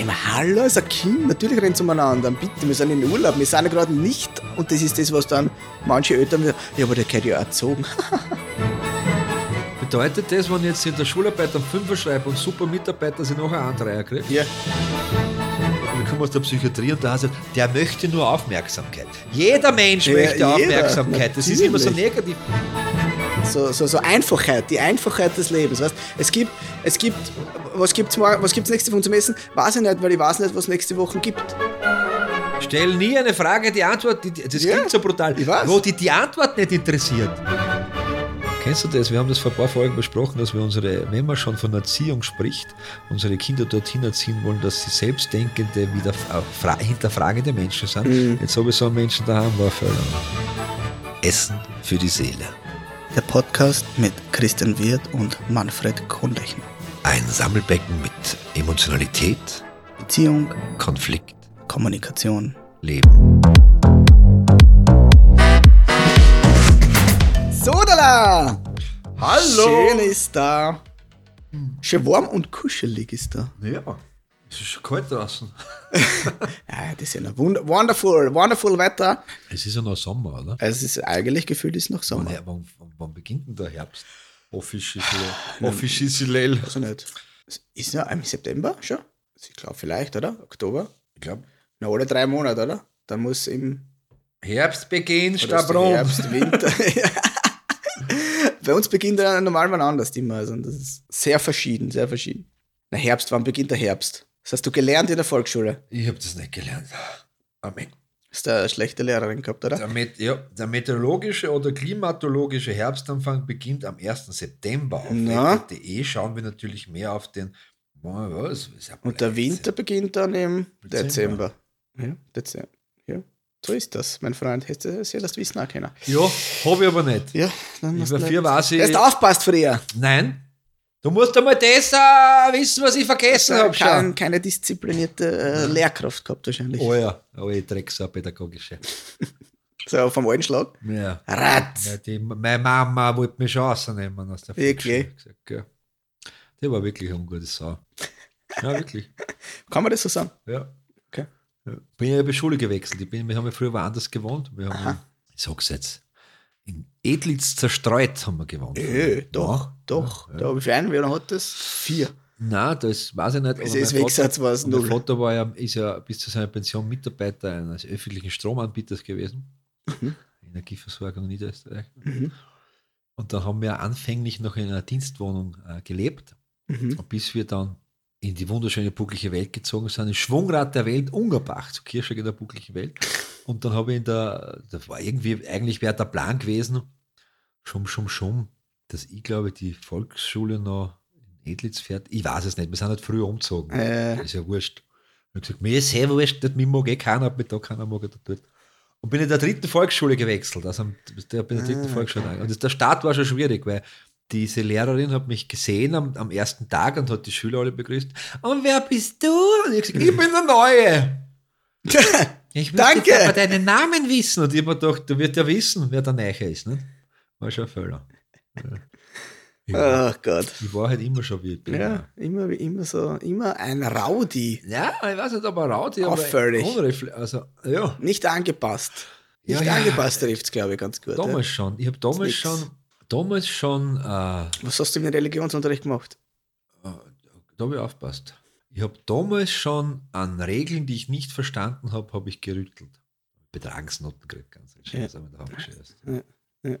ich mir, hallo, ist ein Kind, natürlich rennt es umeinander. Bitte, wir sind in Urlaub, wir sind ja gerade nicht. Und das ist das, was dann manche Eltern sagen, ja, aber der gehört ja auch erzogen. Bedeutet das, wenn ich jetzt in der Schularbeit am Fünfer schreibe und super Mitarbeiter sind noch einen Dreier kriegt? ja. Wir kommen aus der Psychiatrie und da heißt es, der möchte nur Aufmerksamkeit. Jeder Mensch Ja, möchte jeder, Aufmerksamkeit. Das ist immer so negativ. So, so, so Einfachheit, die Einfachheit des Lebens. Weißt? Es gibt, es gibt, was gibt's morgen, was gibt's nächste Woche zum Essen? Weiß ich nicht, weil ich weiß nicht, was es nächste Woche gibt. Stell nie eine Frage, die Antwort, die, das Ja, klingt so brutal, wo die, die Antwort nicht interessiert. Kennst du das? Wir haben das vor ein paar Folgen besprochen, dass wir unsere, wenn man schon von Erziehung spricht, unsere Kinder dorthin erziehen wollen, dass sie selbstdenkende, wieder äh, fra- hinterfragende Menschen sind. Mhm. Jetzt habe ich so einen Menschen daheim, war völlig. Essen für die Seele. Der Podcast mit Christian Wirth und Manfred Kohnlechner. Ein Sammelbecken mit Emotionalität, Beziehung, Konflikt, Kommunikation. Leben. Sodala! Hallo! Schön ist da. Schön warm und kuschelig ist da. Ja, es ist schon kalt draußen. Ja, das ist ja noch wonderful, wonderful Wetter. Es ist ja noch Sommer, oder? Also es ist eigentlich gefühlt ist noch Wann, Sommer. wann, wann, wann beginnt denn der Herbst? Offiziell. Also nicht. Es Ist ja im September schon? Ich glaube vielleicht, oder? Oktober? Ich glaube, Na, alle drei Monate, oder? Dann muss im Herbst beginnt, oder Stabrum. Herbst, Winter. Bei uns beginnt er normal wann anders immer. Also das ist sehr verschieden, sehr verschieden. Na, Herbst, wann beginnt der Herbst? Das hast du gelernt in der Volksschule. Ich habe das nicht gelernt. Amen. Hast du eine schlechte Lehrerin gehabt, oder? Der, Met ja, der meteorologische oder klimatologische Herbstanfang beginnt am 1. September. Auf Na? wetter.de schauen wir natürlich mehr auf den. Was, ist ja Und der. Winter beginnt dann im Dezember. Dezember. Ja, Dezember. Ja, so ist das, mein Freund. Hättest du sehr das Wissen auch können. Ja, habe ich aber nicht. Ja, dann hast Über vier weiß ich. Erst aufpasst früher. Nein. Du musst einmal das äh, wissen, was ich vergessen habe. Kein, keine disziplinierte äh, Lehrkraft gehabt wahrscheinlich. Oh ja, oh, ich Drecksau pädagogische. So vom alten Schlag. Ja. Ratz. Ja, die, meine Mama wollte mich schon rausnehmen aus der Wirklich? Volksschule. Gesagt, ja. Die war wirklich eine ungute Sau. Ja, wirklich. Kann man das so sagen? Ja. Okay. Bin ja über Schule gewechselt. Ich bin, wir haben ja früher woanders gewohnt. Wir haben, ich sag's jetzt, in Edlitz zerstreut haben wir gewohnt. Äh, doch, Ja. doch. Ja. Da habe ich einen, wer hat das? Vier. Nein, das weiß ich nicht. Ist mein Wegsatz, war es Vater- Mein null. Vater war ja, ist ja bis zu seiner Pension Mitarbeiter eines öffentlichen Stromanbieters gewesen. Energieversorgung Niederösterreich. Mhm. Und dann haben wir anfänglich noch in einer Dienstwohnung äh, gelebt, Mhm. bis wir dann in die wunderschöne bucklige Welt gezogen sind, im Schwungrad der Welt, Ungerbach, zu Kirschberg in der bucklichen Welt. Und dann habe ich in der, das war irgendwie, eigentlich wäre der Plan gewesen, schum, schum, schum, dass ich glaube, die Volksschule noch in Edlitz fährt. Ich weiß es nicht, wir sind halt früher umgezogen. Äh. Das ist ja wurscht. Ich habe gesagt, mir ist sehr wurscht, nicht, mir mag eh keiner, ob mich da keiner mag oder dort. Und bin in der dritten Volksschule gewechselt. Also bin in der dritten Ah, Volksschule. gegangen. Und der Start war schon schwierig, weil diese Lehrerin hat mich gesehen am, am ersten Tag und hat die Schüler alle begrüßt. Und wer bist du? Und ich gesagt, ich bin der Neue. Ich möchte Danke. aber deinen Namen wissen. Und ich habe mir gedacht, du wirst ja wissen, wer der Neue ist. Ne? War schon ein. Ja. Ich, war, Ach Gott. ich war halt immer schon wie ich bin. Ja, immer, wie immer so, immer ein Rowdy. Ja, ich weiß nicht, ob ist, Auffällig. aber Also, ja, Nicht angepasst. Ja, Nicht ja. angepasst trifft es, glaube ich, ganz gut. damals Ja. schon. Ich habe damals schon, damals schon, äh, da Was hast du im Religionsunterricht gemacht? habe ich aufgepasst. Ich habe damals schon an Regeln, die ich nicht verstanden habe, habe ich gerüttelt. Betragsnoten gekriegt, ganz schön. Ja. Das. Ja, ja.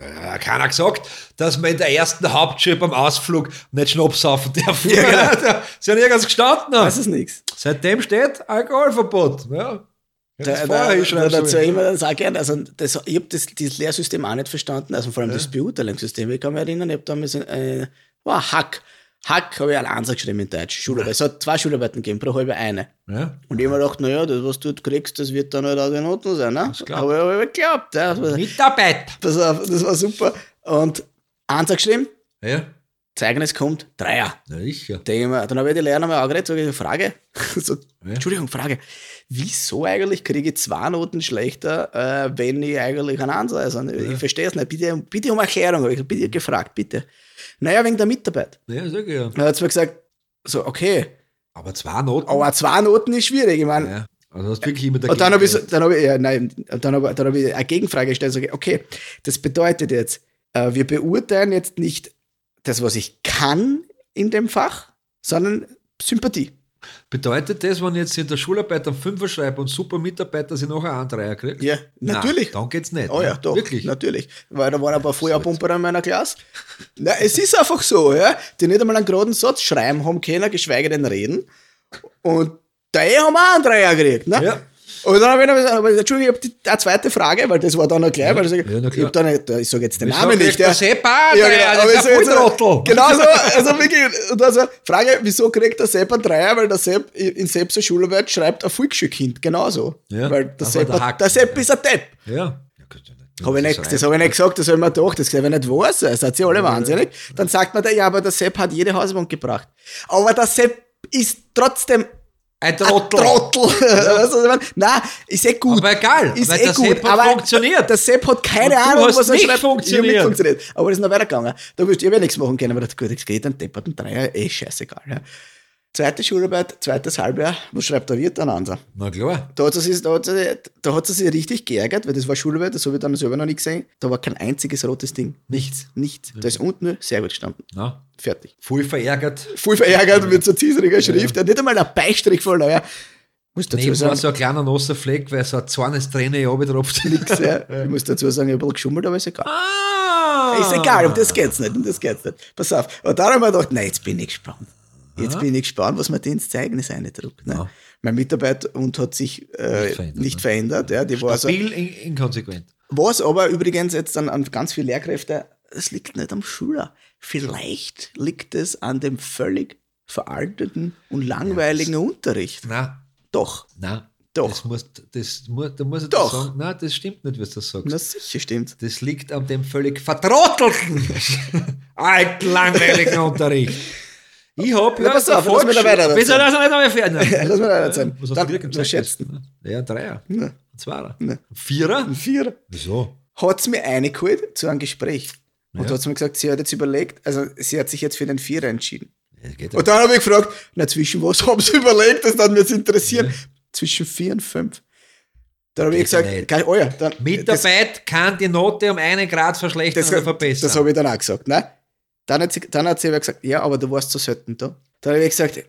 Ja, äh, keiner gesagt, dass man in der ersten Hauptschule beim Ausflug nicht Schnaps saufen darf. Ja, genau. Sie haben nirgends gestanden. Das ist nichts. Seitdem steht Alkoholverbot. Ja. Da, da, da, dazu immer sage gerne, also das, ich habe das, dieses Lehrsystem auch nicht verstanden, also vor allem das Beurteilungssystem. Ich kann mich erinnern, ich habe damals äh, war Hack. Hack habe ich Ansatz geschrieben in Deutsch. Schularbeit. Es hat zwei Schularbeiten gegeben, pro halbe eine. Ja. Und ich habe mir gedacht, naja, das, was du kriegst, das wird dann halt auch die Noten sein. Ne? Aber ich habe geglaubt. Ja. Mitarbeit. Pass auf, das war super. Und Ansatz geschrieben, Ja. Zeugnis kommt, Dreier. Na sicher. Mir, Dann habe ich die Lehrer mal angeredet, sage ich, eine Frage. so, Ja. Entschuldigung, Frage. Wieso eigentlich kriege ich zwei Noten schlechter, äh, wenn ich eigentlich einen Ansatz also, Ich verstehe es nicht. Bitte, bitte um Erklärung, habe ich bitte gefragt, bitte. Naja, wegen der Mitarbeit. Ja, sag ich ja. Dann hat mir gesagt, so, okay, Aber zwei Noten. Aber zwei Noten ist schwierig. Ich meine, ja. Also hast wirklich immer und dann habe ich, so, dann hab ich, ja, nein, dann hab, dann hab ich eine Gegenfrage gestellt. Sage, okay, das bedeutet jetzt, äh, wir beurteilen jetzt nicht das, was ich kann in dem Fach, sondern Sympathie. Bedeutet das, wenn ich jetzt in der Schularbeit einen Fünfer schreibe und super Mitarbeiter sie noch einen Dreier kriegt? Ja, natürlich. Nein, dann geht's nicht. Oh ja, ne? doch. Wirklich? Natürlich. Weil da waren ein paar Feuerpumper in meiner Klasse. Na, es ist einfach so, ja, die nicht einmal einen geraden Satz schreiben haben können, geschweige denn reden. Und da haben wir auch einen Dreier gekriegt. Ne? Ja. Und dann habe ich noch gesagt, Entschuldigung, ich habe eine zweite Frage, weil das war dann noch gleich, ja, weil ich, ja, ich, dann nicht, ich sage jetzt den Namen nicht. Der Sepp auch, ja, genau, ich sage jetzt, genau so, also wirklich, und also Frage, wieso kriegt der Sepp einen Dreier, weil der Sepp in Sepps Schularbeit schreibt ein Volksschulkind, genauso. Ja, weil der Sepp, der, der Sepp ist ein Depp. Ja. Hab ich nicht, das habe ich nicht gesagt, das habe ich mir gedacht, das habe ich nicht wahr sein, seid ihr alle wahnsinnig. Dann sagt man ja, aber der Sepp hat jede Hausbank gebracht. Aber der Sepp ist trotzdem ein Trottel. Ein Trottel. Ja. Nein, ist eh gut. Aber egal, ist weil eh der gut. Sepp hat aber funktioniert. Der Sepp hat keine Und Ahnung, was er nicht schreibt. Funktioniert. Ich nicht funktioniert. Aber das ist noch weitergegangen. Da wirst du ja nichts machen können, aber das, gut, das geht dann depperten Dreier, eh scheißegal. Ja. Zweite Schularbeit, zweites Halbjahr, was schreibt der Wirt? Ein anderer. Na klar. Da hat, sie sich, da, hat sie, da hat sie sich richtig geärgert, weil das war Schularbeit, das habe ich dann selber noch nicht gesehen. Da war kein einziges rotes Ding. Nichts. Nichts. Da ist unten nur sehr gut gestanden. Na. Fertig. Voll verärgert. Voll verärgert mit so zieseriger Schrift. Ja. Nicht einmal ein Beistrich voll. Ja. Muss dazu Neben sagen, war so ein kleiner nasser Fleck, weil so ein zornes Träne runtertropft. Nix, ja. Ich muss dazu sagen, ich habe ein bisschen geschummelt, aber ist egal. Ah. Ist egal, um das geht's nicht, um das geht's nicht. Pass auf. Und dann haben wir gedacht, nein, jetzt bin ich gespannt. Jetzt ah. bin ich gespannt, was mir den ins Zeugnis eindruckt. Ne? Ja. Mein Mitarbeiter und hat sich äh, nicht verändert. Nicht ne? verändert ja, die Stabil, war so, inkonsequent. Was aber übrigens jetzt dann an ganz viele Lehrkräfte, es liegt nicht am Schüler. Vielleicht liegt es an dem völlig veralteten und langweiligen ja, Unterricht. Na, doch. Nein. Doch. Das muss, das, da muss ich Doch. sagen, nein, das stimmt nicht, was du sagst. Na sicher stimmt. Das liegt an dem völlig vertrottelten, alten, langweiligen Unterricht. Ich hab ja, pass auf, lass mich da weiter er das nicht einmal fertig Lass mich da weiter sein. Was hast du dir schätzt Ja, ein Dreier. Ja. Ein Zweier. Ja. Ein Vierer? Ein Vierer. Wieso? Hat sie mir reingeholt zu einem Gespräch. Und Ja. hat mir gesagt, sie hat jetzt überlegt, also sie hat sich jetzt für den Vierer entschieden. Ja, geht Und dann habe ich gefragt, na zwischen was haben sie überlegt, das hat mich interessieren. Ja. Zwischen vier und fünf. Dann habe ich gesagt, kann, oh ja, dann, das, Mitarbeit kann die Note um einen Grad verschlechtern das, oder verbessern. das habe ich dann auch gesagt. Ne? Dann, hat sie, dann hat sie gesagt, ja, aber du warst so selten da. Dann habe ich gesagt,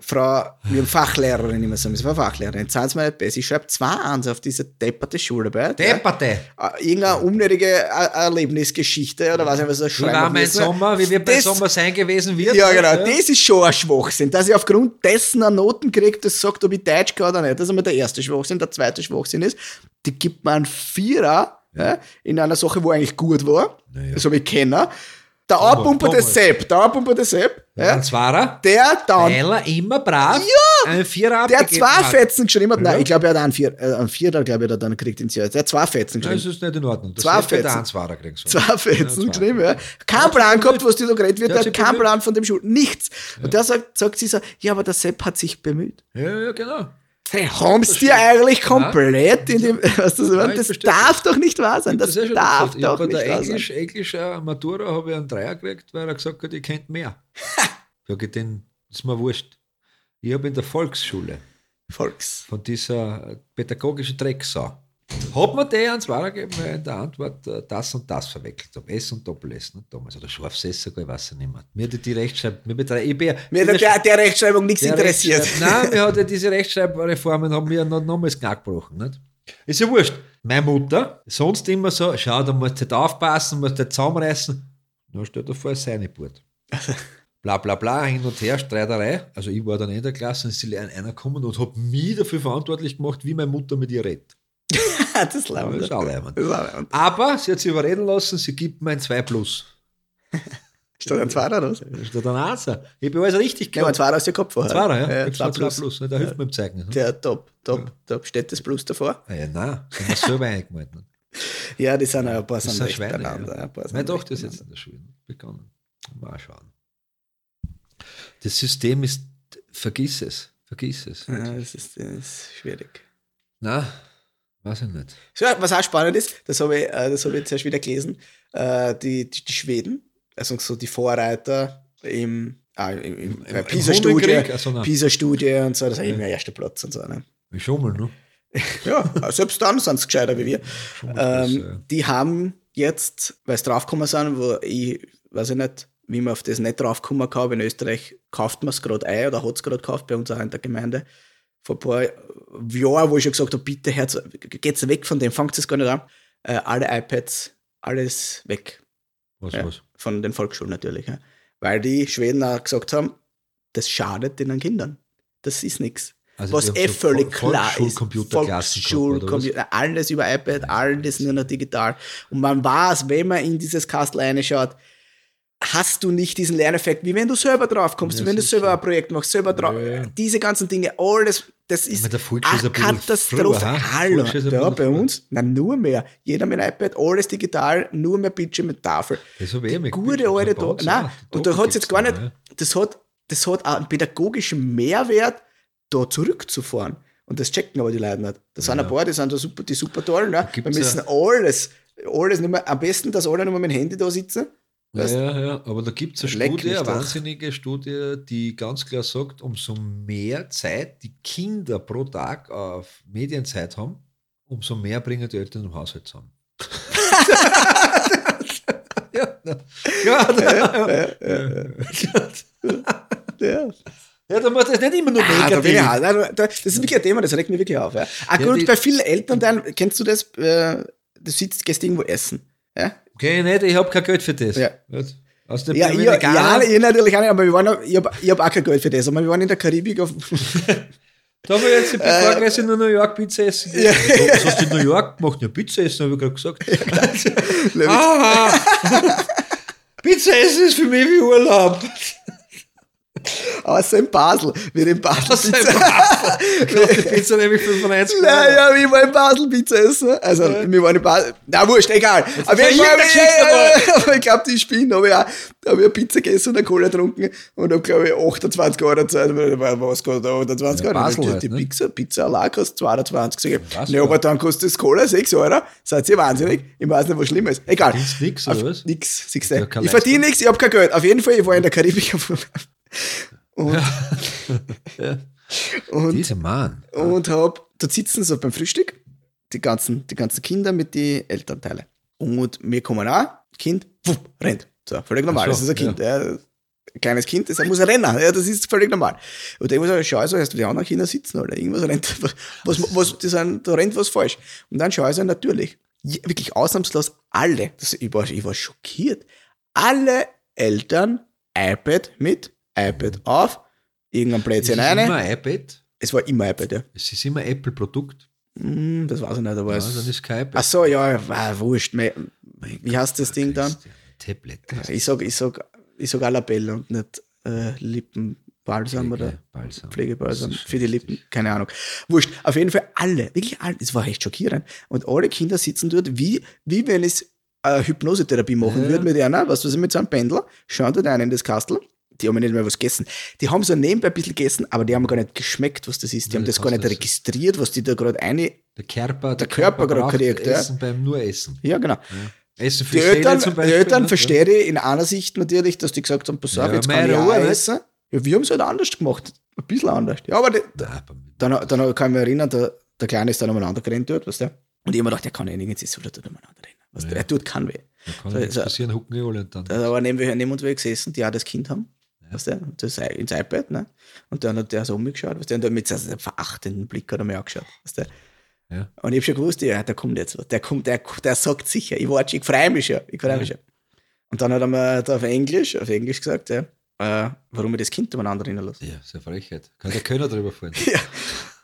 Frau, wir haben Fachlehrerin immer so, wir sind Fachlehrerin, sind sie mir nicht besser. Ich schreibe zwei Ans auf diese depperte Schularbeit. ja. Depperte. Äh, Irgendeine unnötige Er- Erlebnisgeschichte oder was ich was Wie war mein müssen. Sommer? Wie mein Das- Sommer sein gewesen wird? Ja, genau. Das ist schon ein Schwachsinn. Dass ich aufgrund dessen eine Noten kriege, das sagt, ob ich Deutsch kann oder nicht. Das ist einmal der erste Schwachsinn. Der zweite Schwachsinn ist, die gibt mir einen Vierer ja. in einer Sache, wo eigentlich gut war. Naja. Das habe ich kennen. Der Abpumper des Thomas. Sepp, der Abpumper des Sepp, Ja. Ein Zweier. der dann, Weil er immer brav Ja! einen Vierer der abgegeben zwei hat. Fetzen geschrieben hat. Ja. Nein, ich glaube, er hat einen Vier, äh, einen Vierer, glaube ich, hat er dann gekriegt ins Jahr. Der hat zwei Fetzen geschrieben. das ist nicht in Ordnung. Das Zwei der Fetzen. einen Zweier kriegen sollen. Zwei Fetzen Ja, geschrieben, ja. Kein Plan gehabt, was dir da geredet wird, Der der hat hat keinen. Plan von dem Schul. Nichts. Und der sagt, sagt sie so, ja, aber der Sepp hat sich bemüht. Ja, ja, genau. Hey, haben sie dir eigentlich komplett in dem, weißt du, Ja, das darf doch nicht wahr sein. Das, ja schon darf gesagt. Ich doch nicht der wahr Englisch, sein. Englisch äh, Matura habe ich einen Dreier gekriegt, weil er gesagt hat, ich kennt mehr. Sag ich den, ist mir wurscht. Ich habe in der Volksschule Volks. von dieser pädagogischen Drecksau, hat mir der weil ich in der Antwort äh, das und das verwechselt habe. S und Doppel-S, nicht damals. Oder Scharfs sogar, ich weiß es nicht mehr. Mir hat die Rechtschreibung, mir betrei- ich bin, Mir hat der, der Rechtschreibung nichts der interessiert. Rechtschreib- Nein, mir hat ja diese Rechtschreibreformen haben mir noch nochmals Knack gebrochen. Nicht? Ist ja wurscht. Meine Mutter, sonst immer so, schau, da musst du nicht aufpassen, musst du nicht zusammenreißen. Na, stell dir vor, seine Burt. Bla bla bla, hin und her, Streiterei. Also ich war dann in der Klasse und ist einer gekommen und hat mich dafür verantwortlich gemacht, wie meine Mutter mit ihr redet. Das ist Das ist laut. auch leibend. Das ist laut. Aber sie hat sich überreden lassen, sie gibt mir ein 2 Plus. Steht ein Zweier raus? Da steht ein Einser. Ich habe alles richtig Ja, ein gemacht. Zweier aus der Kopf vorher. Zweier, ja. ja zwei ein 2 plus. Plus. ne? Der hilft mir im Zeigen. ne? Der top, top, top. Steht das Plus davor? Ah ja, nein, das haben wir selber eingemalt. Ne? Ja, die sind ja ein paar Das sind Schweine. Ja. ein paar Meine Tochter ist jetzt in der Schule begonnen. Mal schauen. Das System ist, vergiss es, vergiss es. Ja, das ist, das ist schwierig. Na, weiß ich nicht. So, was auch spannend ist, das habe ich, äh, das habe ich jetzt erst wieder gelesen, äh, die, die, die Schweden, also so die Vorreiter im Ah, im, im, Im- PISA-Studie, Hungerkrieg? Ach so, nein. PISA-Studie und so, das ist immer erster Platz und so. Ne? Wir schummeln, ne? Ja, selbst dann sind sie gescheiter wie wir. Ähm, ja. die haben jetzt, weil sie draufgekommen sind, wo ich, weiß ich nicht, wie man auf das nicht draufkommen kann, in Österreich kauft man es gerade ein oder hat es gerade gekauft, bei uns auch in der Gemeinde. Vor ein paar Jahren, wo ich schon gesagt habe, bitte Herz, geht's weg von dem, fangt es gar nicht an. Äh, alle iPads, alles weg. Was, Ja, was? von den Volksschulen natürlich. Ja. Weil die Schweden auch gesagt haben, das schadet den Kindern. Das ist nichts. Also was eh so völlig Vol- klar ist. Volksschulcomputer, alles über iPad, alles nur noch digital. Und man weiß, wenn man in dieses Kastel reinschaut, hast du nicht diesen Lerneffekt, wie wenn du selber drauf kommst, Ja, wenn du selber ein Projekt machst, selber drauf. Ja, ja. Diese ganzen Dinge, alles, das ist eine Katastrophe. Hallo, bisschen bei uns, nein, nur mehr. Jeder mit iPad, alles digital, nur mehr Bildschirm mit Tafel. Das habe ich eh Gute mitgekriegt. alte da. Nein, auch. und da hat es jetzt gar nicht, das hat, das hat auch einen pädagogischen Mehrwert, da zurückzufahren. Und das checken aber die Leute nicht. Das sind ein paar, die sind da super, die super toll. Ne? Wir müssen alles, alles nicht mehr, am besten, dass alle nur mit dem Handy da sitzen. Ja, Weißt- ja, ja, aber da gibt es eine Leck Studie, eine wahnsinnige Studie, die ganz klar sagt, umso mehr Zeit die Kinder pro Tag auf Medienzeit haben, umso mehr bringen die Eltern im Haushalt zusammen. ja, ja, ja, Ja. ja, da muss das nicht immer nur Ah, da negativ. da- das ist wirklich ein Thema, das regt mich wirklich auf. Ja. Ah, Ja, gut, die- bei vielen Eltern dann, kennst du das, äh, du sitzt, gehst irgendwo essen. Ja, Okay, nicht, ich habe kein Geld für das. Ja. Gut. Aus der ja, ich, ja, ich natürlich auch nicht, aber wir waren, ich habe ich hab auch kein Geld für das. Aber wir waren in der Karibik auf, Da habe ich jetzt die Frage, äh, in New York Pizza essen. Ja. Was hast du in New York gemacht? Ja, Pizza essen, habe ich gerade gesagt. Aha! Pizza essen ist für mich wie Urlaub. Außer in Basel. Wir in Basel ist Pizza. einfach- Kostet die Pizza nämlich 95 Euro. Naja, wir waren in Basel Pizza essen. Also, wir waren in Basel. Na, wurscht, egal. Aber, ich, geschickt, aber ich glaube, die Spinnen habe ich auch, da habe ich eine Pizza gegessen und eine Cola getrunken und habe, glaube ich, 28 Euro gezahlt. Weil, Was kostet 28 Ja, Euro? Basel die halt, die ne? Pizza, Pizza allein kostet 22. Sag ich, was Ja, aber dann kostet das Cola 6 Euro. Seid ihr wahnsinnig? Ich weiß nicht, was schlimm ist. Egal. Verdienst nix, oder was? Nix, siehst du. Ja, keine ich verdiene nichts, ich habe kein Geld. Auf jeden Fall, ich war in der Karibik. Und, und Dieser Mann. und hab, da sitzen so beim Frühstück die ganzen, die ganzen Kinder mit den Elternteilen. Und wir kommen auch, Kind, wupp, rennt. So, völlig normal. So, das ist ein Kind. Ja. Ein kleines Kind, das muss rennen. Ja, das ist völlig normal. Und ich muss sagen, schau so, hast du die anderen Kinder sitzen, oder? Irgendwas rennt, was, was, die sind, da rennt was falsch. Und dann schaue ich so, natürlich, wirklich ausnahmslos alle, das, ich, war, ich war schockiert, alle Eltern iPad mit, iPad auf, irgendein Es Plätzchen ist rein. immer iPad, Es war immer iPad, ja. es ist immer Apple-Produkt. Hm, das weiß ich nicht, aber Ja, es. dann ist kein iPad. Ach so, ja, war wurscht. Me- Wie heißt das Ding dann? Tablet. Ich sag, ich sag, ich sag Alabella und nicht äh, Lippenbalsam oder Balsam. Pflegebalsam ist für die Lippen, keine Ahnung. Wurscht. Auf jeden Fall alle, wirklich alle. Es war echt schockierend. Und alle Kinder sitzen dort, wie, wie wenn es eine Hypnosetherapie machen Ja. würde mit einer, was du mit so einem Pendel, schauen dort einen in das Kastel. Die haben nicht mehr was gegessen. Die haben so nebenbei ein bisschen gegessen, aber die haben gar nicht geschmeckt, was das ist. Die Ja, haben das gar nicht das. registriert, was die da gerade eine. Der Körper, Der Körper gerade braucht kriegt, ja. Essen beim nur Essen. Ja, genau. Essen für Die Eltern, zum die Beispiel. Eltern ne? verstehe ich in einer Sicht natürlich, dass die gesagt haben, pass auf, Ja, jetzt kann ich auch Ruhe, ne? essen. Ja, wir haben es halt anders gemacht. Ein bisschen anders. Ja, aber die, Nein, dann, dann kann ich mich erinnern, der, der Kleine ist dann umeinander gerannt dort, weißt du? Und ich mir gedacht, der kann ja nirgends ist, oder tut umeinander rennen. Weißt du? Ja. Er tut kein weh. Da kann So, nichts so- passieren, hucken die alle und dann. Da war neben, wir- neben uns wer gesessen, die auch das Kind haben. Weißt du? Und das ins iPad, ne? Und dann hat der so umgeschaut, weißt du? Und der mit so einem verachtenden Blick hat er mir angeschaut, weißt du? Ja. Und ich hab schon gewusst, ja, der kommt jetzt was. Der kommt, der, der sagt sicher, ich warte, ich freue mich schon, ich freue mich schon. Und dann hat er mir da auf Englisch, auf Englisch gesagt, ja, äh, warum ich das Kind umeinander rennen lasse. Ja, eine Frechheit. Kann der Kölner drüber fahren. Ja.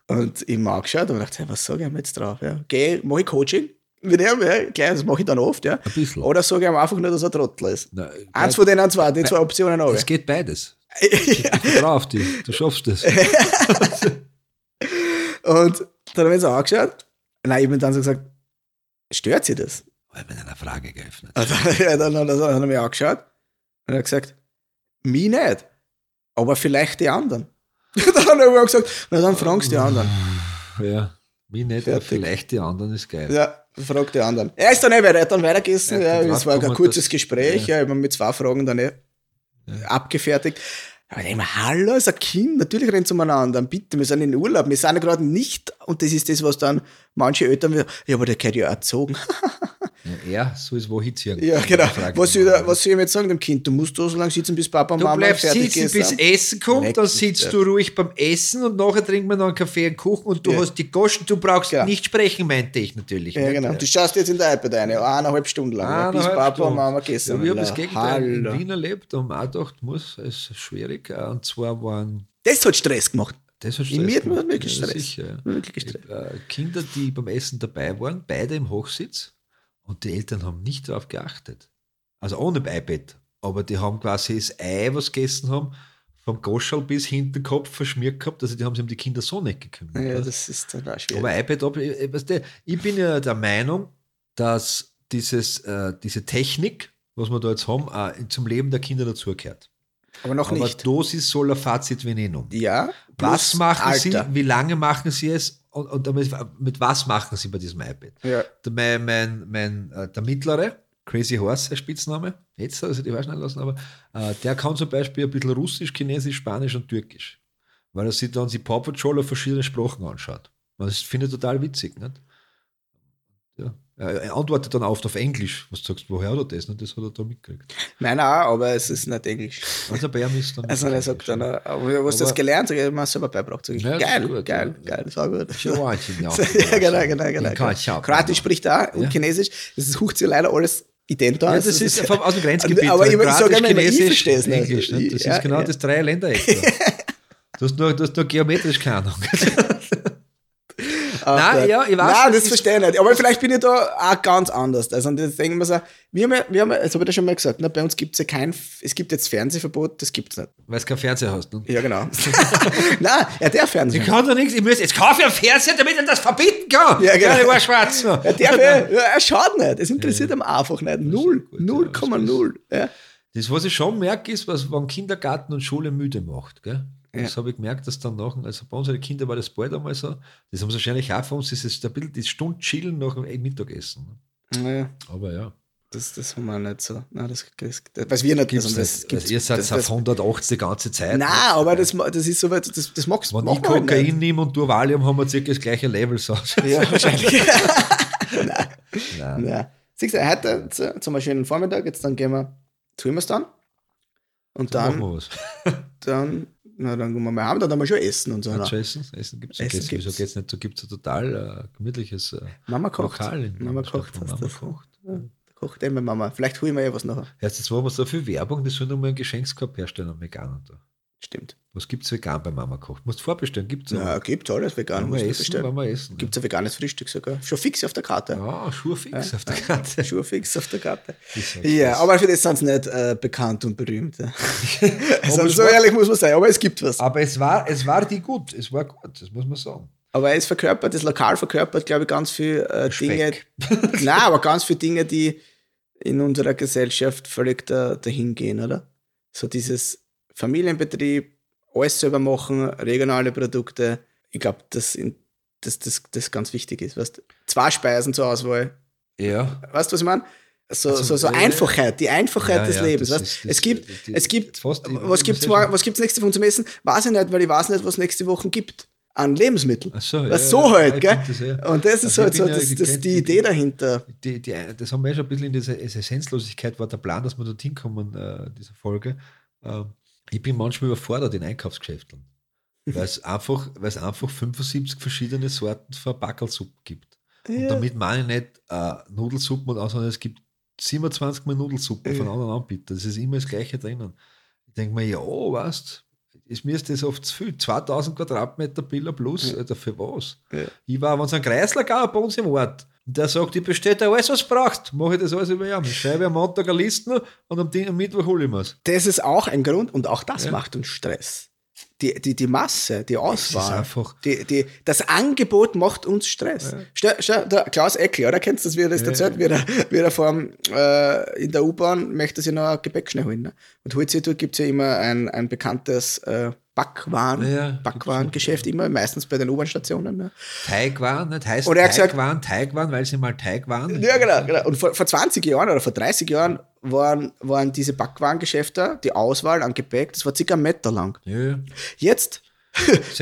Und ich habe angeschaut und gedacht, hey, was sage ich ihm jetzt drauf? Ja? Geh, mach ich Coaching mit ihm, ja, gleich, das mache ich dann oft, ja. Ein bisschen. Oder sage ich ihm einfach nur, dass er Trottel ist. Na, Eins von denen zwei, die zwei Optionen habe es ich. geht beides. ja. Vertrau auf dich, du schaffst es. Und dann habe ich so angeschaut. Nein, ich habe dann so gesagt, stört sie das? Ich habe mit einer Frage geöffnet. Und dann, ja, dann, dann angeschaut und er hat gesagt, mich nicht, aber vielleicht die anderen. dann habe ich mir gesagt, na dann fragst du die anderen. Ja, mich nicht, aber vielleicht die anderen ist geil. Ja, frag die anderen. Er ist dann eh weiter, er dann weitergegessen. Er Ja, es war ein kurzes Gespräch, ja. ja, habe mit zwei Fragen dann eh abgefertigt. Aber mir, hallo, ist ein Kind, natürlich rennt es umeinander. Bitte, wir sind in Urlaub, wir sind ja gerade nicht, und das ist das, was dann manche Eltern ja, aber der gehört ja erzogen. Ja, er soll es wo hinziehen. Ja, genau. Was soll, ich, was soll ich jetzt sagen dem Kind? Du musst da so lange sitzen, bis Papa und Du Mama bleibst fertig sitzen, bis. Essen kommt, Leck dann sitzt ja. du ruhig beim Essen und nachher trinkt man noch einen Kaffee und Kuchen und du Ja. hast die Goschen, du brauchst Genau. nicht sprechen, meinte ich natürlich. Ja, nicht? genau. Du schaust jetzt in der iPad rein, eineinhalb Stunden lang, ja, bis Eineinhalb Papa Stunden. und Mama gegessen Ja, wir haben haben. das Gegenteil in. Wien erlebt und auch gedacht, muss, es ist schwierig. äh, Und zwar waren, Das hat Stress gemacht. das hat In Stress mir hat gemacht. wirklich Ja, Stress. sicher, ja. Wirklich Stress. Äh, Kinder, die beim Essen dabei waren, beide im Hochsitz und die Eltern haben nicht darauf geachtet. Also ohne iPad. Aber die haben quasi das Ei, was gegessen haben, vom Goschal bis hinten Kopf verschmiert gehabt. Also die haben sich um die Kinder so nicht gekümmert. Ja, weißt? das ist dann auch schwierig. Aber iPad, ob- äh, weißt du, ich bin ja der Meinung, dass dieses, äh, diese Technik, was wir da jetzt haben, auch zum Leben der Kinder dazugehört. Aber noch Aber nicht. Dosis sola Fazit venenum. Ja. Was machen Alter. Sie, wie lange machen Sie es und, und damit, mit was machen Sie bei diesem iPad? Ja. Der, mein, mein, äh, der mittlere, Crazy Horse, der Spitzname, jetzt also die schnell lassen, aber äh, der kann zum Beispiel ein bisschen Russisch, Chinesisch, Spanisch und Türkisch, weil er sich dann die Paw Patrol auf verschiedene Sprachen anschaut. Das finde ich total witzig. Nicht? Ja. Er antwortet dann oft auf Englisch, was du sagst, woher hat er das? Und das hat er da mitgekriegt. Meiner auch, aber es ist nicht Englisch. Also bei ihm ist dann. Also er sagt dann, aber Aber- das gelernt, ich, ich mir selber beibracht. Sag ich, Ja, das ist geil, gut, geil, ja. geil, das war gut. Ja, Wahnsinn, ja. ja, genau, genau, genau. Kroatisch spricht auch und Ja. Chinesisch. Das sucht sich leider alles ident Ja, das ist vom, aus dem Grenzgebiet. Aber ich, ich Kroatisch, sage immer, ich Chinesisch, verstehe es nicht. Englisch. Nicht? Das ist genau das drei Ländereck. da. Du hast nur, du hast nur geometrisch keine Ahnung. Nein, ja, ich weiß, Nein, das verstehe ich nicht. Aber vielleicht bin ich da auch ganz anders. Also, und jetzt denken wir so, wir haben, ja- wir haben, ja- das habe ich ja schon mal gesagt, ne, bei uns gibt es ja kein, es gibt jetzt Fernsehverbot, das gibt es nicht. Weil du keinen Fernseher hast. Ne? Ja, genau. Nein, er darf Fernsehen. Ich kann doch nichts, ich muss jetzt kaufen einen Fernseher, damit er das verbieten kann. Ja, genau. ich war schwarz. Er, darf, ja, er schaut nicht. Es interessiert ihn einfach nicht. Null. gut, ja, das 0,0. Ja. Das, was ich schon merke, ist, was, wenn Kindergarten und Schule müde macht. Gell? Das habe ich gemerkt, dass dann nach, also bei unseren Kindern war das bald einmal so. Das haben sie wahrscheinlich auch für uns, das ist ein bisschen die Stunde chillen nach dem Mittagessen. Naja, Aber ja. das, das haben wir nicht so. Nein, das, das, das, was wir nicht Gibt's also, das, gibt's- ihr seid das, auf das, 180 die ganze Zeit. Nein, aber das, das ist so weit, das, das magst Wenn machen ich wir halt Kokain nehme und du Valium, haben wir circa das gleiche Level. So. Ja, wahrscheinlich. Nein. Nein. Siehst du, heute zu, zum schönen Vormittag, jetzt dann gehen wir zu ihm dann. Und Dann dann, na, dann gehen wir mal heim, dann haben wir schon Essen und so. Ne? du essen? Essen gibt es Essen Essen Wieso gibt's. geht's nicht? Da gibt es ein total äh, gemütliches äh, Mama kocht. Lokal. In Mama kocht. hast Mama das. kocht. Ja, da kocht immer Mama. Vielleicht hole ich mir ja was nachher. Jetzt machen wir so viel Werbung, die sollen noch mal einen Geschenkskorb herstellen an Veganern da. Stimmt. Was gibt es vegan bei Mama kocht? Musst vorbestellen, gibt es Ja, gibt alles vegan. Man essen, bestellen. wir essen. Gibt es ein veganes Frühstück sogar. Schon fix auf der Karte. Ja, Schurfix auf der Karte. Schon fix auf der Karte. Ja, das. aber für das sind sie nicht äh, bekannt und berühmt. Ja. also, es so war- ehrlich muss man sein, aber es gibt was. Aber es war, es war die gut, es war gut, das muss man sagen. Aber es verkörpert, das Lokal verkörpert, glaube ich, ganz viel äh, Dinge. Nein, aber ganz viele Dinge, die in unserer Gesellschaft völlig da, dahin gehen, oder? So dieses Familienbetrieb, alles selber machen, regionale Produkte. Ich glaube, dass dass das, das ganz wichtig ist. Weißt? Zwei Speisen zur Auswahl. Ja. Weißt du, was ich meine? So, Also, so, so äh, Einfachheit, die Einfachheit Ja, des ja, Lebens. das Weißt? ist- das- es gibt, die- die- es gibt fast was gibt's morgen, was gibt's nächste Woche zum Essen? Weiß ich nicht, weil ich weiß nicht, was nächste Woche gibt. An Lebensmitteln. Ach so, Was ja, so ja, halt, gell? das, ja. Und das ist Also halt so, das, das, die die- Idee dahinter. Die, die, das haben wir ja schon ein bisschen in dieser Essenzlosigkeit, war der Plan, dass wir dorthin kommen, äh, dieser Folge. Ähm, ich bin manchmal überfordert in Einkaufsgeschäften, weil es einfach, weil es einfach 75 verschiedene Sorten von Backelsuppen gibt. Und Ja. damit meine ich nicht äh, Nudelsuppen und auch, sondern es gibt 27 Mal Nudelsuppen von anderen Anbietern. Das ist immer das Gleiche drinnen. Ich denke mir, ja, weißt ist mir ist das oft zu viel. 2000 Quadratmeter Billa plus, Alter, für was? Ja. Ich war, wenn es einen Kreisler gab bei uns im Ort, der sagt, ich bestelle dir alles, was du brauchst, mache ich das alles über ihn. Ich schreibe am Montag eine Liste und am, Dien- am Mittwoch hole ich mir's. Das ist auch ein Grund und auch das Ja. macht uns Stress. Die, die, die Masse, die Auswahl, die, die, das Angebot macht uns Stress. Stell, stell, der Klaus Eckli, oder? Kennst du das, wie er das erzählt? Wie er, wie er vor dem, äh, in der U-Bahn möchte sich noch ein Gepäck schnell holen. Ne? Und dort gibt es ja immer ein, ein bekanntes äh, Backwaren, Ja, ja, Backwarengeschäft immer, meistens bei den U-Bahn-Stationen. Ne? Teigwaren, nicht? Heißt Und er hat gesagt- Teigwaren, Teigwaren, weil sie mal Teig waren. Ja, genau, genau. Und vor, vor 20 Jahren oder vor 30 Jahren waren, waren diese Backwarengeschäfte, die Auswahl an Gepäck, das war circa einen Meter lang. Ja. Jetzt.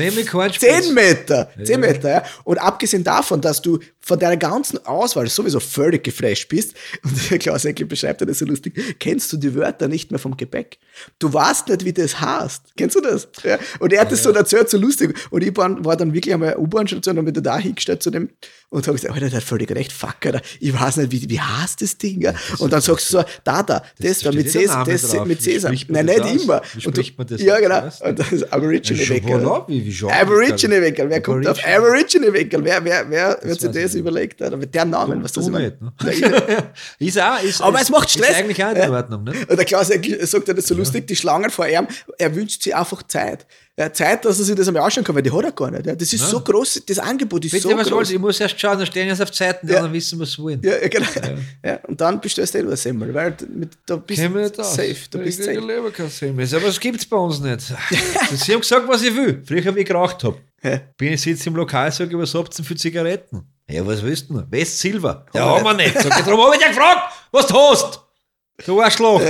10 Meter, 10 Meter, ja. Und abgesehen davon, dass du von deiner ganzen Auswahl sowieso völlig geflasht bist, und der Klaus Eckel beschreibt das so lustig, kennst du die Wörter nicht mehr vom Gepäck. Du weißt nicht, wie das heißt. Kennst du das? Ja. Und er hat das so erzählt, so lustig. Und ich war, war dann wirklich einmal U-Bahn-Station und bin da hingestellt zu dem und gesagt, Alter, der hat völlig recht, fuck, Alter. Ich weiß nicht, wie, wie heißt das Ding? Ja? Und dann sagst du so, da, da, das, da mit Cäsar, das drauf. mit Cäsar. spricht Nein, das nicht aus? immer. Wie Und du- spricht man das Ja, aus? genau. Du? Und das ist Aborigine Jean- Aborigine Weckerl. Wer kommt auf Aborigine. Aborigine Weckerl? Wer, wer, wer hat sich das überlegt? Oder mit der Namen, was das immer. ne? ist auch, ist, Aber es macht Stress. Ist eigentlich auch in. Ordnung, ne? Und der Klaus sagt ja das so lustig, die Schlangen vor ihm, er wünscht sich einfach Zeit. Ja, Zeit, dass er sich das einmal anschauen kann, weil die hat er gar nicht. Ja, das ist so groß, das Angebot ist Bitte, so was groß. wollt? Ich muss erst schauen, dann stehen jetzt auf Zeiten, die Ja. anderen wissen, was sie wollen. Ja, ja, genau. Ja. und dann bestellst du nur Semmel, weil du mit, da bist aus. safe. Du Ich bist kriege safe. Leberkassemmels. Aber das gibt es bei uns nicht. Sie haben gesagt, was ich will. Früher, wie ich geraucht habe. Ja. Bin ich sitze im Lokal, sage, was habt ihr für Zigaretten? Ja, was willst du denn? West Silver. Ja, haben wir nicht. Sag ich, darum habe ich dich gefragt, was du hast. Du Arschloch.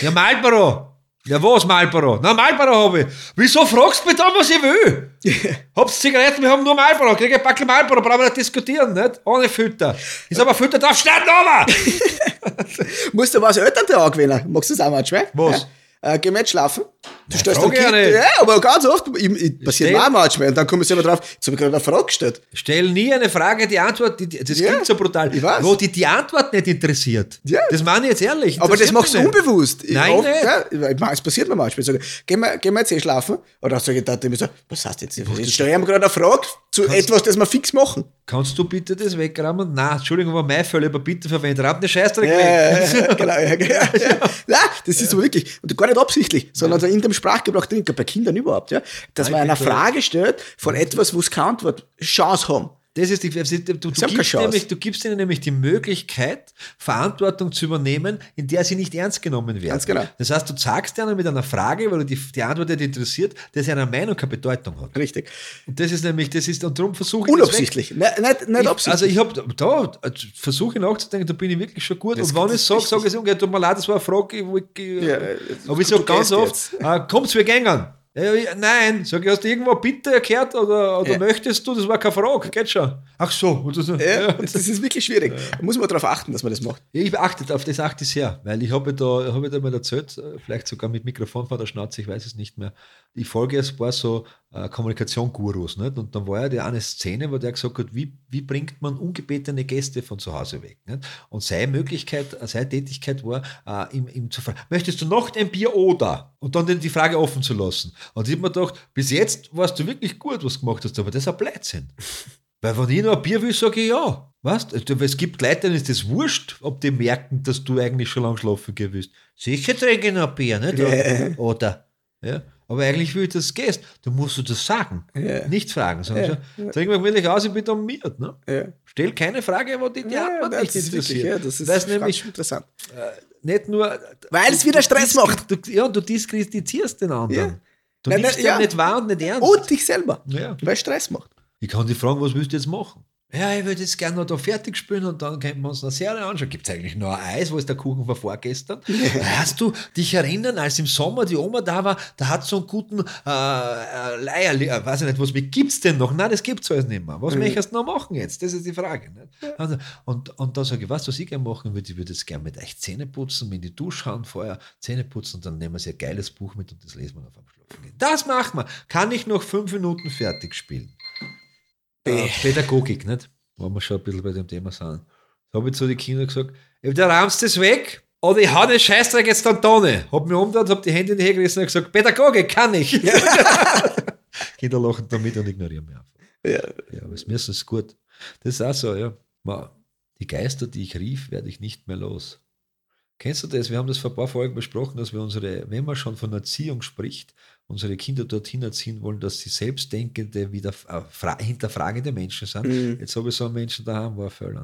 ja, Marlboro. Ja, was Marlboro? Na, Marlboro habe ich. Wieso fragst du mich dann, was ich will? Hab's Zigaretten, wir haben nur Marlboro. Krieg ein Backel Marlboro, brauchen wir nicht diskutieren, nicht? Ohne Filter. Ist aber Filter drauf, schneiden aber! Musst du was Elternteil angewöhnen? Magst du das auch manchmal? Was? Ja. Äh, geh mal jetzt schlafen. Du stellst frag dann ich ja ja, aber ganz oft, ich, passiert stell- auch manchmal. Und dann komme ich selber drauf, jetzt habe ich gerade eine Frage gestellt. Stell nie eine Frage, die Antwort, die, das Ja, klingt so brutal, wo die, die Antwort nicht interessiert. Ja. Das meine ich jetzt ehrlich. Aber das machst du unbewusst. Ich Nein, oft, nicht. Ja, es passiert mir manchmal. Ich sage, geh mal, geh mal jetzt eh schlafen. Oder dann sage ich dann immer so, was heißt jetzt? Jetzt stelle ich mir gerade eine Frage zu etwas, das wir fix machen. Kannst du bitte das wegrammen? Nein, Entschuldigung, aber mein Fälle aber bitte verwendet. Ramm eine Scheißdreck Ja, weg. ja, ja, genau, ja. Ja. Nein, das ist so wirklich, und gar nicht absichtlich, sondern in dem Sprachgebrauch drin, bei Kindern überhaupt, ja, dass man eine. Frage stellt von etwas, wo es keine Antwort, Chance haben. Das ist die, ist- du, du, Sie gibst nämlich, du gibst ihnen nämlich die Möglichkeit, Verantwortung zu übernehmen, in der sie nicht ernst genommen werden. Ganz genau. Das heißt, du sagst ihnen mit einer Frage, weil du die, die Antwort nicht interessiert, dass einer Meinung keine Bedeutung hat. Richtig. Und das ist nämlich, das ist, und darum versuche ich Unabsichtlich. Ne- Nicht, nicht Ich, absichtlich. also ich habe da also versuche nachzudenken, da bin ich wirklich schon gut. Das- und wenn ich sage, sage ich es ungefähr, tut mir leid, das war eine Frage, wo ich, Ja, äh, aber ich sage ganz oft, äh, kommt's, wir gängen. Ja, nein, sag ich, hast du irgendwo bitte gehört oder, oder Ja. möchtest du? Das war keine Frage, geht schon. Ach so. Das, ja, das ist wirklich schwierig. Da muss man darauf achten, dass man das macht. Ich achte auf das achte ich sehr, weil ich habe da, habe da mal erzählt, äh, vielleicht sogar mit Mikrofon vor der Schnauze, ich weiß es nicht mehr. Ich folge ein paar so äh, Kommunikation-Gurus, nicht? Und dann war ja die eine Szene, wo der gesagt hat, wie, wie bringt man ungebetene Gäste von zu Hause weg? Nicht? Und seine Möglichkeit, äh, seine Tätigkeit war, äh, ihm, ihm zu fragen, möchtest du noch ein Bier oder? Und dann die Frage offen zu lassen. Und ich habe mir gedacht, bis jetzt warst du wirklich gut, was du gemacht hast, aber das ist ein Blödsinn. Weil wenn ich noch ein Bier will, sage ich ja. Weißt du, es gibt Leute, denen ist das wurscht, ob die merken, dass du eigentlich schon lange schlafen gehen willst. Sicher trinke ich noch ein Bier, nicht? Oder? Ja. Aber eigentlich will ich, dass du gehst. Du musst du das sagen. Ja. Nicht fragen. Sondern Ja. ja. trink mir gemütlich aus, ich bin dominiert. Ne? Ja. Stell keine Frage, wo die, die Antwort das nicht wirklich, interessiert. ja, das ist es nämlich interessant. nicht nur... Weil es wieder Stress macht. Du, ja, du diskreditierst den anderen. Ja. Du Nein, nimmst nein, ja. nicht wahr und nicht ernst. Und dich selber. Ja. Weil es Stress macht. Ich kann dich fragen, was willst du jetzt machen? Ja, ich würde jetzt gerne noch da fertig spielen und dann könnten wir uns eine Serie anschauen. Gibt es eigentlich noch ein Eis? Wo ist der Kuchen von vorgestern? Hast du dich erinnern, als im Sommer die Oma da war, da hat so einen guten äh, äh, Leier, äh, weiß ich nicht, was gibt es denn noch? Nein, das gibt es alles nicht mehr. Was möchtest du noch machen jetzt? Das ist die Frage. Nicht? Also, und, und dann sage ich, weißt du, was ich gerne machen würde? Ich würde jetzt gerne mit euch Zähne putzen, mir in die Dusche schauen, vorher Zähne putzen und dann nehmen wir ein geiles Buch mit und das lesen wir auf am Schlafen. Das machen wir. Kann ich noch fünf Minuten fertig spielen? Äh, Pädagogik, nicht? Wo wir schon ein bisschen bei dem Thema sind. Da habe ich zu den Kindern gesagt, der rammst das weg oder ich hau den Scheißdreck jetzt dann da nicht. Hab mich umgedreht, hab die Hände in die Höhe gerissen und gesagt, Pädagogik kann ich. Kinder lachen damit und ignorieren mich einfach. Ja. Ja, aber es ist es gut. Das ist auch so, ja. Ma, Die Geister, die ich rief, werde ich nicht mehr los. Kennst du das? Wir haben das vor ein paar Folgen besprochen, dass wir unsere, wenn man schon von Erziehung spricht, unsere Kinder dorthin erziehen wollen, dass sie selbstdenkende, wieder äh, fra- hinterfragende Menschen sind. Mhm. Jetzt habe ich so einen Menschen daheim, wo er völlig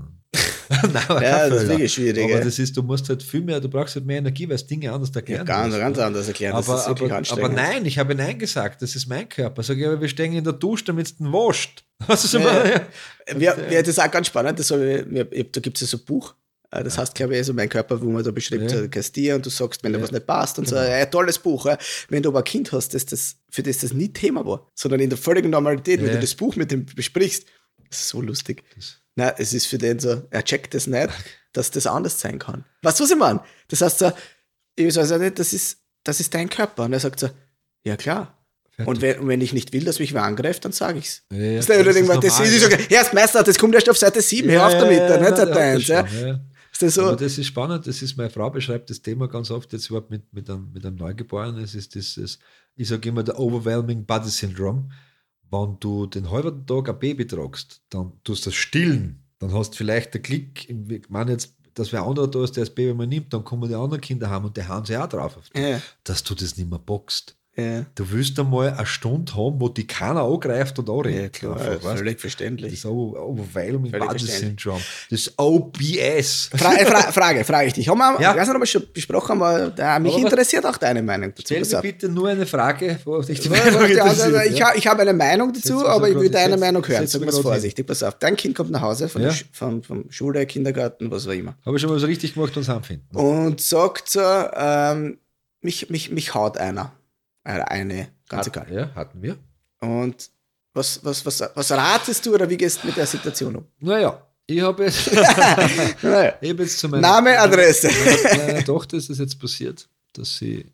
Nein, Ja, das ist wirklich schwierig, Aber ja. das ist, du musst halt viel mehr, du brauchst halt mehr Energie, weil es Dinge anders Ja, erklären ganz, musst, ganz ne? anders erklären. Aber, aber, aber nein, ich habe Nein gesagt, das ist mein Körper. Sag ich, aber wir stehen in der Dusche, damit es den wascht. Ja, ja. Ja, ja, das ist auch ganz spannend. Das ich, da gibt es ja so ein Buch. Äh, Das heißt, glaube ich, also mein Körper, wo man da beschreibt, Ja. so Kastier und du sagst, wenn da Ja. was nicht passt und so. Genau. Ja, ein tolles Buch. Ja. Wenn du aber ein Kind hast, das, das, für das das nie Thema war, sondern in der völligen Normalität, wenn Ja. du das Buch mit dem besprichst, das ist so lustig. Das- Nein, es ist für den so, er checkt das nicht, dass das anders sein kann. Weißt du, was ich meine? Das heißt so, ich weiß auch nicht, das ist, das ist dein Körper. Und er sagt so, ja klar. Und wenn, und wenn ich nicht will, dass mich wer angreift, dann sage ich's. Ja, ja, Das ist, das, das, normal, das, ist, ja. so, Erst Meister, das kommt erst auf Seite 7, hör auf damit, dann nicht Seite 1. Ja. Das so? Aber das ist spannend, das ist, meine Frau beschreibt das Thema ganz oft jetzt überhaupt mit, mit, einem, mit einem Neugeborenen. Es ist dieses, ich sage immer, der Overwhelming Body Syndrome. Wenn du den halben Tag ein Baby tragst, dann tust du das stillen, dann hast du vielleicht den Klick, ich meine jetzt, dass wer anderer da ist, der das Baby mal nimmt, dann kommen die anderen Kinder haben und die hauen sie auch drauf, auf dich, Ja, dass du das nicht mehr bockst. Ja. Du willst einmal eine Stunde haben, wo die keiner angreift und anredet. ja klar, Einfach, weißt? völlig verständlich. Das Over- Overwhelming Body. Syndrome. Das OBS. Fra äh, Fra Frage, frage ich dich. Haben wir, Ja. ich weiß nicht, ob wir schon besprochen haben, aber mich Aber interessiert auch deine Meinung dazu. Stell dir auf. bitte nur eine Frage, wo dich die Ja, Meinung ja, also, ich, ja. ich habe eine Meinung dazu, aber ich will deine Meinung hören. Sag mal vorsichtig. Pass auf, dein Kind kommt nach Hause von, Ja. von, vom Schule, Kindergarten, was auch immer. Habe ich schon mal so richtig gemacht und es anfinden. Und sagt so, ähm, mich, mich, mich haut einer. Eine, ganz egal. Ja, hatten wir. Und was, was, was, was ratest du oder wie gehst du mit der Situation um? Naja, ich habe jetzt, Naja. ich habe jetzt zu meiner, Name, Adresse. meiner, Tochter ist es jetzt passiert, dass sie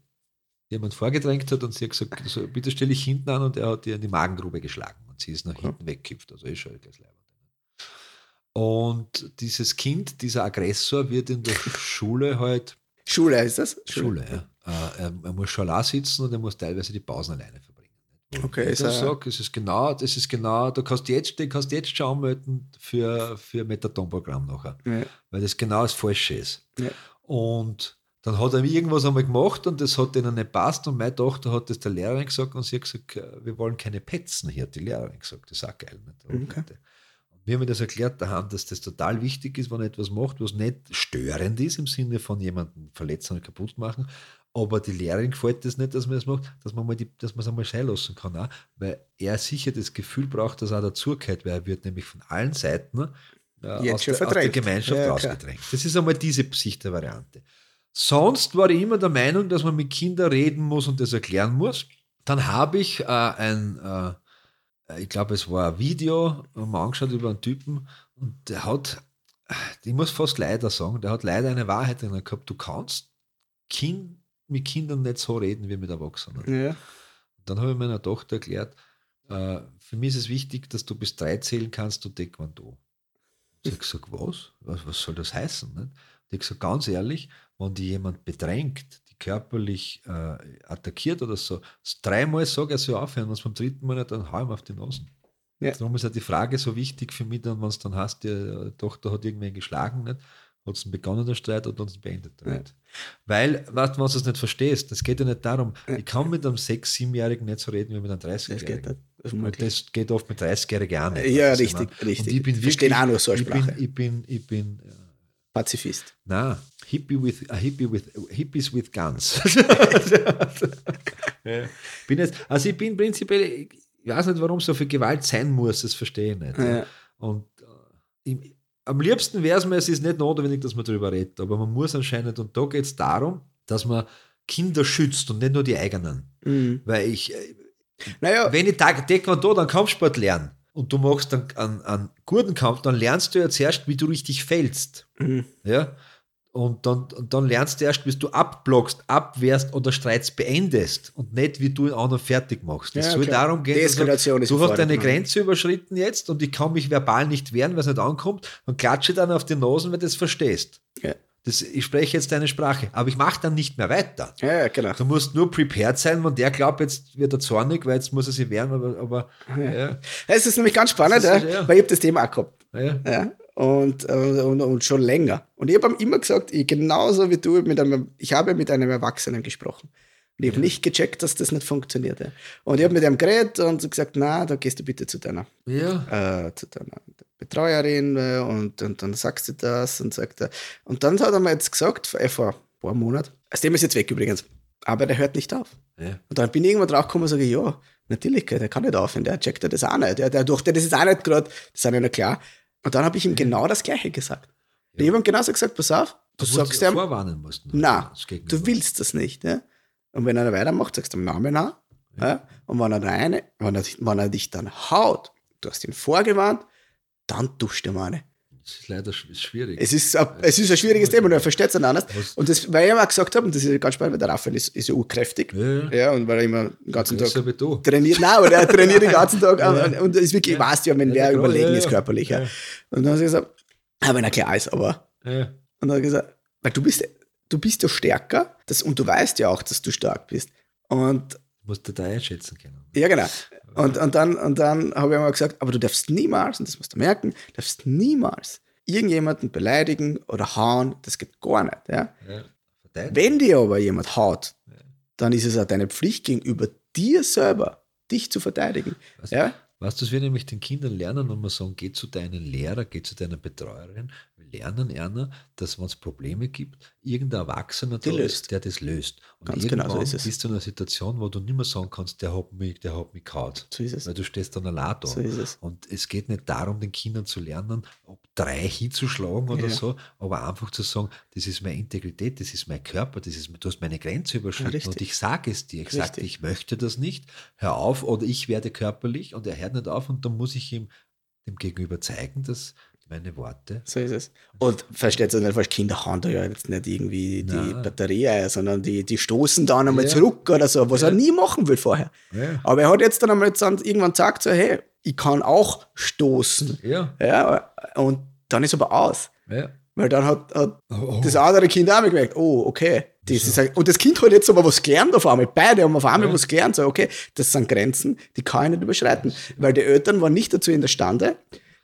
jemand vorgedrängt hat und sie hat gesagt, so, bitte stelle ich hinten an und er hat ihr in die Magengrube geschlagen und sie ist nach hinten weggekippt. Also ist schon gleich leibend. Und dieses Kind, dieser Aggressor, wird in der Schule halt Schule heißt das? Schule, ja. Äh, er, er muss schon allein sitzen und er muss teilweise die Pausen alleine verbringen. Okay, ich sag, es ist genau, das ist genau, du kannst jetzt, du kannst jetzt schon anmelden für, für Methadon-Programm nachher, Ja. weil das genau das Falsche ist. Ja. Und dann hat er irgendwas einmal gemacht und das hat denen nicht passt und meine Tochter hat das der Lehrerin gesagt und sie hat gesagt, wir wollen keine Petzen hier, hat die Lehrerin gesagt, das ist auch geil. Nicht? Okay. Und wir haben das erklärt daheim, dass das total wichtig ist, wenn er etwas macht, was nicht störend ist, im Sinne von jemanden verletzen oder kaputt machen. Aber die Lehrerin gefällt das nicht, dass man das macht, dass man mal die, dass man es einmal sein lassen kann. Auch, weil er sicher das Gefühl braucht, dass er dazugehört, weil er wird nämlich von allen Seiten äh, aus, der, aus der. Gemeinschaft Ja, rausgedrängt. Das ist einmal diese Sicht der Variante. Sonst war ich immer der Meinung, dass man mit Kindern reden muss und das erklären muss. Dann habe ich äh, ein, äh, ich glaube, es war ein Video, haben wir angeschaut über einen Typen und der hat, ich muss fast leider sagen, der hat leider eine Wahrheit drin gehabt. Du kannst kind, mit Kindern nicht so reden wie mit Erwachsenen. Ja. Dann habe ich meiner Tochter erklärt, äh, für mich ist es wichtig, dass du bis drei zählen kannst und Taekwondo. Sie hat gesagt, was? was? Was soll das heißen? Nicht? Und ich habe gesagt, ganz ehrlich, wenn die jemand bedrängt, körperlich äh, attackiert oder so, dreimal sage er soll aufhören, wenn es beim dritten Mal nicht, dann hau ihm auf die Nase. Ja. Darum ist ja die Frage so wichtig für mich, dann, wenn es dann heißt, die Tochter hat irgendwen geschlagen, nicht? hat es begonnen der Streit oder hat es beendet der Ja. Weil, weißt, du, wenn du es nicht verstehst, es geht ja nicht darum, ich kann mit einem 6-, 7-Jährigen nicht so reden wie mit einem Das geht 30-Jährigen. nicht. Das Und möglich. das geht oft mit 30-Jährigen auch nicht. Ja, was richtig, richtig. Und ich bin Verstehen wirklich, auch nur so eine ich bin, ich bin, ich bin, Pazifist. na, Hippie with, a Hippie with, Hippies with Guns. bin jetzt, also ich bin prinzipiell, ich weiß nicht, warum so viel Gewalt sein muss, das verstehe ich nicht. Ja. Und äh, ich, am liebsten wäre es mir, es ist nicht notwendig, dass man darüber redet, aber man muss anscheinend, und da geht es darum, dass man Kinder schützt und nicht nur die eigenen. Mhm. Weil ich, äh, Naja, wenn ich Tag- Taekwondo, dann Kampfsport lernen und du machst dann einen, einen guten Kampf, dann lernst du ja zuerst, wie du richtig fällst. mhm. Ja? Und dann, und dann lernst du erst, wie du abblockst, abwehrst oder Streits beendest und nicht, wie du einen anderen fertig machst. Es Ja, soll klar. darum gehen, Deeskalation du hast deine. Grenze überschritten jetzt und ich kann mich verbal nicht wehren, weil es nicht ankommt, dann klatsche dann auf die Nosen, weil du das verstehst. Ja. Das, ich spreche jetzt deine Sprache, aber ich mache dann nicht mehr weiter. ja, ja, genau. Du musst nur prepared sein, wenn der glaubt, jetzt wird er zornig, weil jetzt muss er sich wehren, aber, aber ja. Es ist nämlich ganz spannend, ist- ja, ja. weil ich habe das Thema auch gehabt. Ja. Ja, und, äh, und, und schon länger. Und ich habe ihm immer gesagt, ich, genauso wie du, mit einem, ich habe mit einem Erwachsenen gesprochen. Und ich habe nicht gecheckt, dass das nicht funktioniert. Ja. Und ich habe mit ihm geredet und gesagt, na, da gehst du bitte zu deiner, ja. äh, zu deiner Betreuerin äh, und, und dann sagst du das und sagt er. Und dann hat er mir jetzt gesagt, vor, äh, vor ein paar Monaten, aus dem ist jetzt weg übrigens, aber der hört nicht auf. Ja. Und dann bin ich irgendwann drauf gekommen und sage, ja, natürlich, der kann nicht aufhören, der checkt ja das auch nicht. Der, der durfte das ist auch nicht gerade, das ist ja nicht klar. Und dann habe ich ihm genau das Gleiche gesagt. Ich habe ihm genauso gesagt, pass auf, du Obwohl sagst ihm, vorwarnen musst. ne? Gegenüber. du willst das nicht. Ja? Und wenn er weitermacht, sagst du dem Namen an. Ja. Und wenn er, rein, wenn, er, wenn er dich dann haut, du hast ihn vorgewarnt, dann duscht er mal eine. Das ist leider schwierig. Es ist, ein- es ist ein schwieriges Thema und er versteht es dann anders. Und das, weil ich immer gesagt habe, und das ist ganz spannend, weil der Raphael ist, ist ja urkräftig. ja, Ja, und weil er immer den ganzen Tag du. trainiert, nein, aber er trainiert den ganzen Tag Ja. und, ist wirklich, weißt ja, wenn Ja, wer überlegen ja, ist ja. körperlich. Ja. Ja. Und dann habe ich gesagt, ah, wenn er klar ist, aber. Ja. Und dann habe ich gesagt, weil du bist, du bist ja stärker das, und du weißt ja auch, dass du stark bist. Und Du musst du da einschätzen können. ja, genau. Und, und dann, und dann habe ich einmal gesagt, aber du darfst niemals, und das musst du merken, darfst niemals irgendjemanden beleidigen oder hauen, das geht gar nicht. Ja? Ja. Wenn dir aber jemand haut, dann ist es auch deine Pflicht gegenüber dir selber, dich zu verteidigen. Was- Ja? Weißt du, was wir nämlich den Kindern lernen, wenn wir sagen, geh zu deinem Lehrer, geh zu deiner Betreuerin, lernen einer, dass wenn es Probleme gibt, irgendein Erwachsener da ist, der das löst. Und Ganz genau so irgendwann ist es. bist du in einer Situation, wo du nicht mehr sagen kannst, der hat mich, der hat mich gehaut. So ist es. Weil du stehst dann allein da. So ist es. Und es geht nicht darum, den Kindern zu lernen, ob drei hinzuschlagen oder Ja. so, aber einfach zu sagen, das ist meine Integrität, das ist mein Körper, das ist, du hast meine Grenze überschritten richtig. und ich sage es dir. Ich sage, ich möchte das nicht, hör auf oder ich werde körperlich und er hört nicht auf und dann muss ich ihm dem Gegenüber zeigen, dass meine Worte So ist es. Und versteht es nicht falsch, Kinder hauen da ja jetzt nicht irgendwie die Nein. Batterie ein, sondern die, die stoßen dann einmal Ja. zurück oder so, was er nie machen will vorher. Ja. Aber er hat jetzt dann einmal jetzt irgendwann gesagt, so, hey, ich kann auch stoßen. Ja, Ja, und dann ist aber aus. ja. Weil dann hat, hat Oh. das andere Kind auch gemerkt, oh, okay. Das ist, ein- und das Kind hat jetzt aber was gelernt auf einmal. Beide haben auf einmal Ja. was gelernt. So, okay, das sind Grenzen, die kann ich nicht überschreiten. Weil die Eltern waren nicht dazu in der Stande,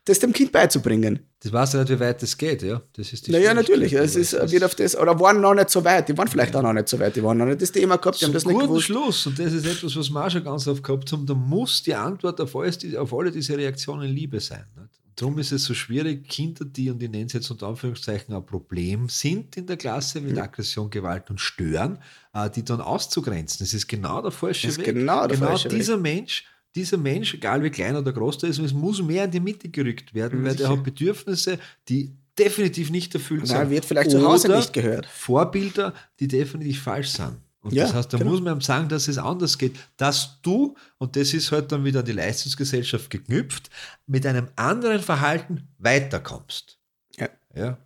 das dem Kind beizubringen. Das weiß ja nicht, wie weit das geht, ja. Das ist die Naja, natürlich. Es ist, das wird auf das, oder waren noch nicht so weit. Die waren vielleicht auch noch nicht so weit. Die waren noch nicht das Thema gehabt, die haben Zum das nicht guten gewusst. Schluss, und das ist etwas, was wir auch schon ganz oft gehabt haben, da muss die Antwort auf, alles, auf alle diese Reaktionen Liebe sein. Nicht? Darum ist es so schwierig, Kinder, die, und ich nenne es jetzt unter Anführungszeichen, ein Problem sind in der Klasse mit Aggression, Gewalt und Stören, äh, die dann auszugrenzen. Das ist genau der falsche Das ist Weg. genau der falsche Weg. dieser Mensch, dieser Mensch, egal wie klein oder groß der ist, es muss mehr in die Mitte gerückt werden, weil der hat Bedürfnisse, die definitiv nicht erfüllt Nein, sind. wird vielleicht zu Hause nicht gehört. Vorbilder, die definitiv falsch sind. Und Ja, das heißt, da genau. muss man ihm sagen, dass es anders geht, dass du, und das ist halt dann wieder an die Leistungsgesellschaft geknüpft, mit einem anderen Verhalten weiterkommst. Ja. Ja.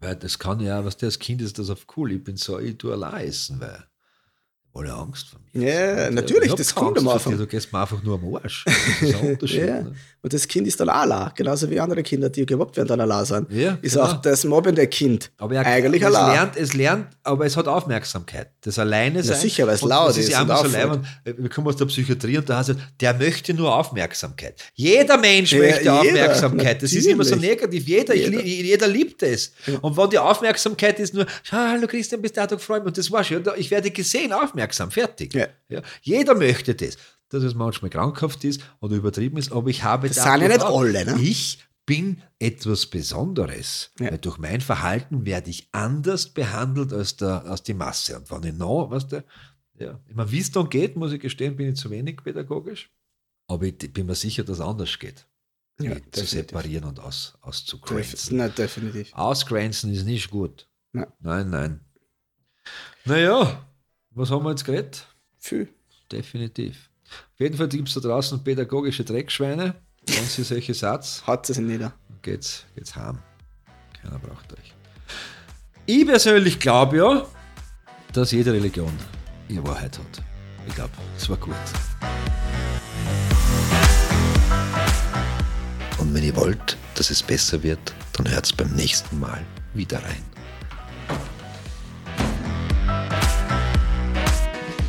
Weil das kann ja, was der als Kind ist, das auf cool, ich bin so, ich tue allein essen, weil alle Angst vor mir. Ja, Und, natürlich, ich hab das kommt am Anfang. Du gehst mir einfach nur am Arsch. Das ist ein Unterschied. Ja. ne? Und das Kind ist dann allein, genauso wie andere Kinder, die gemobbt werden, dann allein sind. Ja, ist genau. auch das mobbende Kind Aber er, eigentlich es allein. lernt, es lernt, aber es hat Aufmerksamkeit. Das alleine sein. sicher, weil es laut ist ja und so leibend. Wir kommen aus der Psychiatrie und da heißt es, der möchte nur Aufmerksamkeit. Jeder Mensch Ja, möchte jeder, Aufmerksamkeit. Das ist immer so natürlich. negativ. Jeder, ich Jeder. li- jeder liebt es. Und wenn die Aufmerksamkeit ist nur, schau, hallo Christian, bist du da, freut mich. Und das war's. Ja, da- Ich werde gesehen, aufmerksam, fertig. Ja. Ja. Jeder möchte das. Dass es manchmal krankhaft ist oder übertrieben ist, aber ich habe Das sind ja nicht alle, ne? Ich bin etwas Besonderes. Ja. Weil durch mein Verhalten werde ich anders behandelt als, der, als die Masse. Und wenn ich noch, weißt du, ja, ich meine, wie es dann geht, muss ich gestehen, bin ich zu wenig pädagogisch. Aber ich bin mir sicher, dass es anders geht. Ja, zu definitiv. separieren und aus, auszugrenzen. Nein, definitiv. Ausgrenzen ist nicht gut. Nein. Nein, nein. Naja, was haben wir jetzt geredet? Viel. Definitiv. Auf jeden Fall gibt es da draußen pädagogische Dreckschweine. Wenn sie solche Satz, Hat es nieder. geht's, geht's heim. Keiner braucht euch. Ich persönlich glaube ja, dass jede Religion ihre Wahrheit hat. Ich glaube, es war gut. Und wenn ihr wollt, dass es besser wird, dann hört's beim nächsten Mal wieder rein.